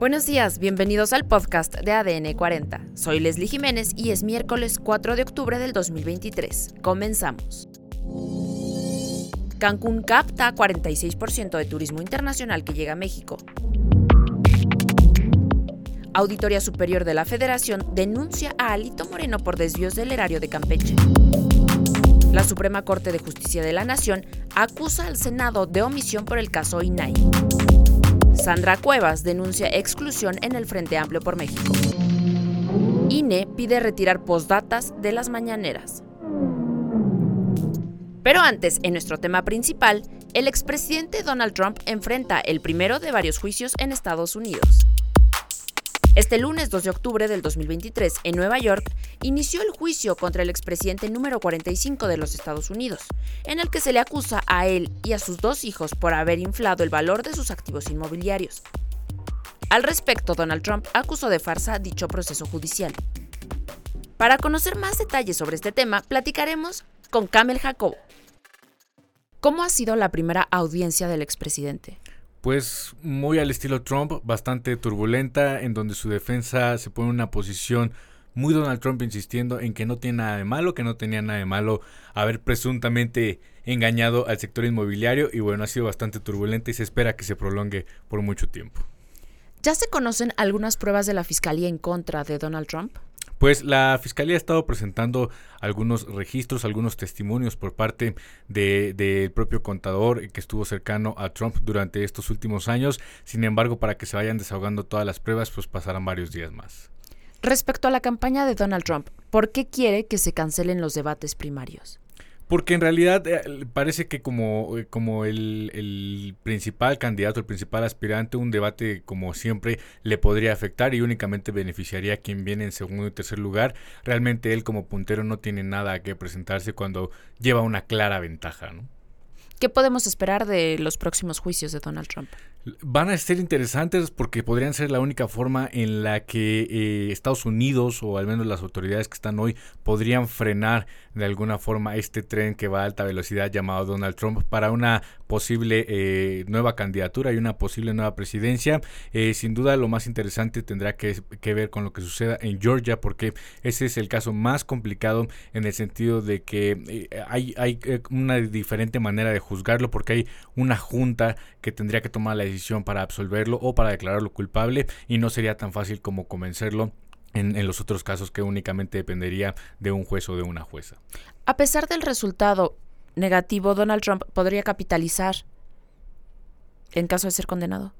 Buenos días, bienvenidos al podcast de ADN 40. Soy Leslie Jiménez y es miércoles 4 de octubre del 2023. Comenzamos. Cancún capta 46% de turismo internacional que llega a México. Auditoría Superior de la Federación denuncia a Alito Moreno por desvíos del erario de Campeche. La Suprema Corte de Justicia de la Nación acusa al Senado de omisión por el caso INAI. Sandra Cuevas denuncia exclusión en el Frente Amplio por México. INE pide retirar postdatas de las mañaneras. Pero antes, en nuestro tema principal, el expresidente Donald Trump enfrenta el primero de varios juicios en Estados Unidos. Este lunes 2 de octubre del 2023, en Nueva York, inició el juicio contra el expresidente número 45 de los Estados Unidos, en el que se le acusa a él y a sus dos hijos por haber inflado el valor de sus activos inmobiliarios. Al respecto, Donald Trump acusó de farsa dicho proceso judicial. Para conocer más detalles sobre este tema, platicaremos con Kamel Jacobo. ¿Cómo ha sido la primera audiencia del expresidente? Pues muy al estilo Trump, bastante turbulenta, en donde su defensa se pone en una posición muy Donald Trump insistiendo en que no tiene nada de malo, que no tenía nada de malo haber presuntamente engañado al sector inmobiliario y bueno, ha sido bastante turbulenta y se espera que se prolongue por mucho tiempo. ¿Ya se conocen algunas pruebas de la Fiscalía en contra de Donald Trump? Pues la Fiscalía ha estado presentando algunos registros, algunos testimonios por parte del propio contador que estuvo cercano a Trump durante estos últimos años. Sin embargo, para que se vayan desahogando todas las pruebas, pues pasarán varios días más. Respecto a la campaña de Donald Trump, ¿por qué quiere que se cancelen los debates primarios? Porque en realidad eh, parece que como, eh, como el, principal candidato, el principal aspirante, un debate como siempre le podría afectar y únicamente beneficiaría a quien viene en segundo y tercer lugar. Realmente él como puntero no tiene nada que presentarse cuando lleva una clara ventaja. ¿no? ¿Qué podemos esperar de los próximos juicios de Donald Trump? Van a ser interesantes porque podrían ser la única forma en la que eh, Estados Unidos o al menos las autoridades que están hoy podrían frenar de alguna forma este tren que va a alta velocidad llamado Donald Trump para una posible eh, nueva candidatura y una posible nueva presidencia. Eh, sin duda lo más interesante tendrá que, ver con lo que suceda en Georgia porque ese es el caso más complicado en el sentido de que hay, hay una diferente manera de juzgarlo porque hay una junta que tendría que tomar la decisión para absolverlo o para declararlo culpable y no sería tan fácil como convencerlo en, en, los otros casos que únicamente dependería de un juez o de una jueza. A pesar del resultado negativo, Donald Trump podría capitalizar en caso de ser condenado.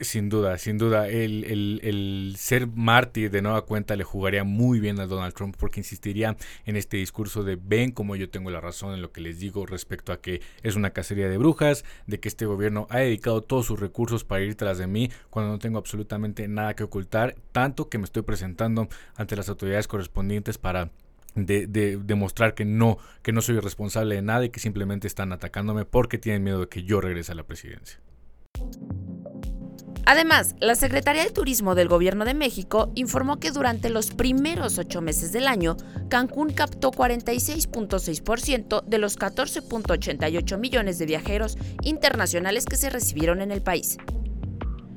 Sin duda, sin duda. El, el, ser mártir de nueva cuenta le jugaría muy bien a Donald Trump porque insistiría en este discurso de ven como yo tengo la razón en lo que les digo respecto a que es una cacería de brujas, de que este gobierno ha dedicado todos sus recursos para ir tras de mí cuando no tengo absolutamente nada que ocultar, tanto que me estoy presentando ante las autoridades correspondientes para de, demostrar que no, que no soy responsable de nada y que simplemente están atacándome porque tienen miedo de que yo regrese a la presidencia. Además, la Secretaría de Turismo del Gobierno de México informó que durante los primeros ocho meses del año, Cancún captó 46.6% de los 14.88 millones de viajeros internacionales que se recibieron en el país.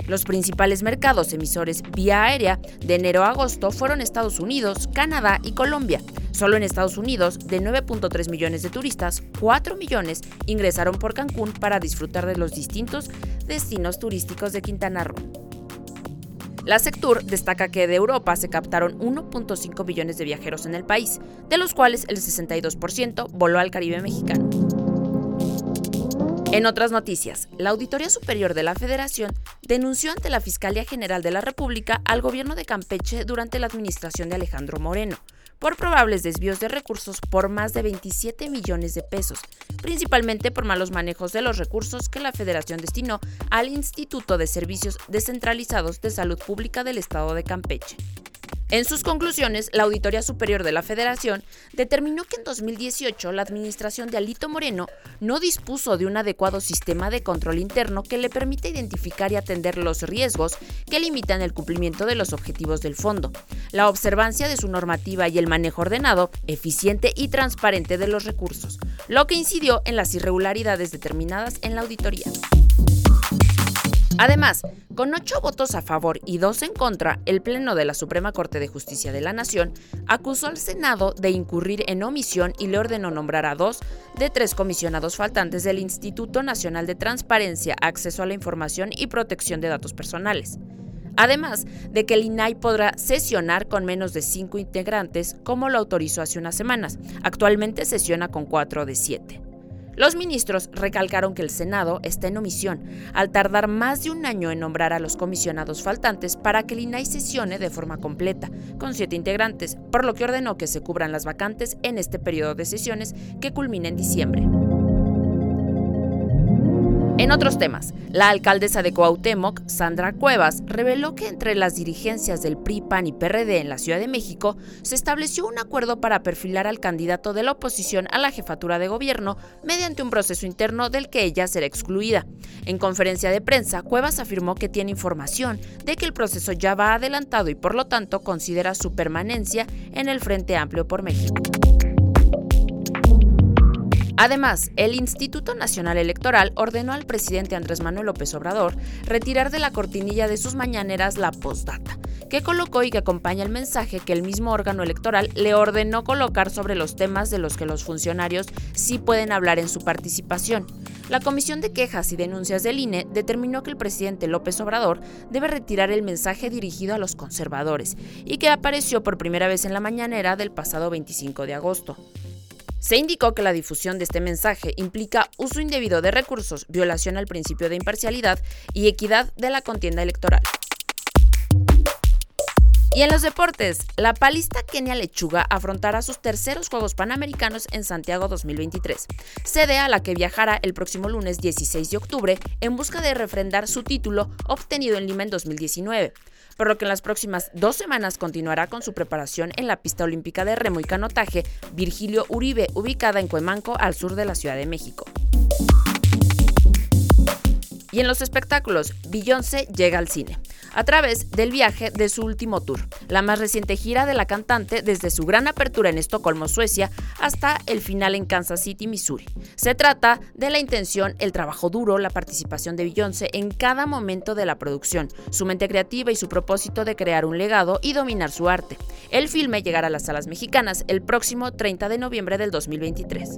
Los principales mercados emisores vía aérea de enero a agosto fueron Estados Unidos, Canadá y Colombia. Solo en Estados Unidos, de 9.3 millones de turistas, 4 millones ingresaron por Cancún para disfrutar de los distintos destinos turísticos de Quintana Roo. La Sectur destaca que de Europa se captaron 1.5 millones de viajeros en el país, de los cuales el 62% voló al Caribe mexicano. En otras noticias, la Auditoría Superior de la Federación denunció ante la Fiscalía General de la República al gobierno de Campeche durante la administración de Alejandro Moreno por probables desvíos de recursos por más de 27 millones de pesos, principalmente por malos manejos de los recursos que la Federación destinó al Instituto de Servicios Descentralizados de Salud Pública del Estado de Campeche. En sus conclusiones, la Auditoría Superior de la Federación determinó que en 2018 la administración de Alito Moreno no dispuso de un adecuado sistema de control interno que le permita identificar y atender los riesgos que limitan el cumplimiento de los objetivos del fondo, la observancia de su normativa y el manejo ordenado, eficiente y transparente de los recursos, lo que incidió en las irregularidades determinadas en la auditoría. Además, con ocho votos a favor y dos en contra, el Pleno de la Suprema Corte de Justicia de la Nación acusó al Senado de incurrir en omisión y le ordenó nombrar a dos de tres comisionados faltantes del Instituto Nacional de Transparencia, Acceso a la Información y Protección de Datos Personales. Además de que el INAI podrá sesionar con menos de cinco integrantes, como lo autorizó hace unas semanas. Actualmente sesiona con cuatro de siete. Los ministros recalcaron que el Senado está en omisión al tardar más de un año en nombrar a los comisionados faltantes para que el INAI sesione de forma completa, con siete integrantes, por lo que ordenó que se cubran las vacantes en este periodo de sesiones que culmina en diciembre. En otros temas, la alcaldesa de Coautemoc, Sandra Cuevas, reveló que entre las dirigencias del PRI, PAN y PRD en la Ciudad de México se estableció un acuerdo para perfilar al candidato de la oposición a la jefatura de gobierno mediante un proceso interno del que ella será excluida. En conferencia de prensa, Cuevas afirmó que tiene información de que el proceso ya va adelantado y por lo tanto considera su permanencia en el Frente Amplio por México. Además, el Instituto Nacional Electoral ordenó al presidente Andrés Manuel López Obrador retirar de la cortinilla de sus mañaneras la postdata, que colocó y que acompaña el mensaje que el mismo órgano electoral le ordenó colocar sobre los temas de los que los funcionarios sí pueden hablar en su participación. La Comisión de Quejas y Denuncias del INE determinó que el presidente López Obrador debe retirar el mensaje dirigido a los conservadores y que apareció por primera vez en la mañanera del pasado 25 de agosto. Se indicó que la difusión de este mensaje implica uso indebido de recursos, violación al principio de imparcialidad y equidad de la contienda electoral. Y en los deportes, la palista Kenia Lechuga afrontará sus terceros Juegos Panamericanos en Santiago 2023, sede a la que viajará el próximo lunes 16 de octubre en busca de refrendar su título obtenido en Lima en 2019, por lo que en las próximas dos semanas continuará con su preparación en la pista olímpica de remo y canotaje Virgilio Uribe, ubicada en Cuemanco, al sur de la Ciudad de México. Y en los espectáculos, Beyoncé llega al cine a través del viaje de su último tour, la más reciente gira de la cantante desde su gran apertura en Estocolmo, Suecia, hasta el final en Kansas City, Missouri. Se trata de la intención, el trabajo duro, la participación de Beyoncé en cada momento de la producción, su mente creativa y su propósito de crear un legado y dominar su arte. El filme llegará a las salas mexicanas el próximo 30 de noviembre del 2023.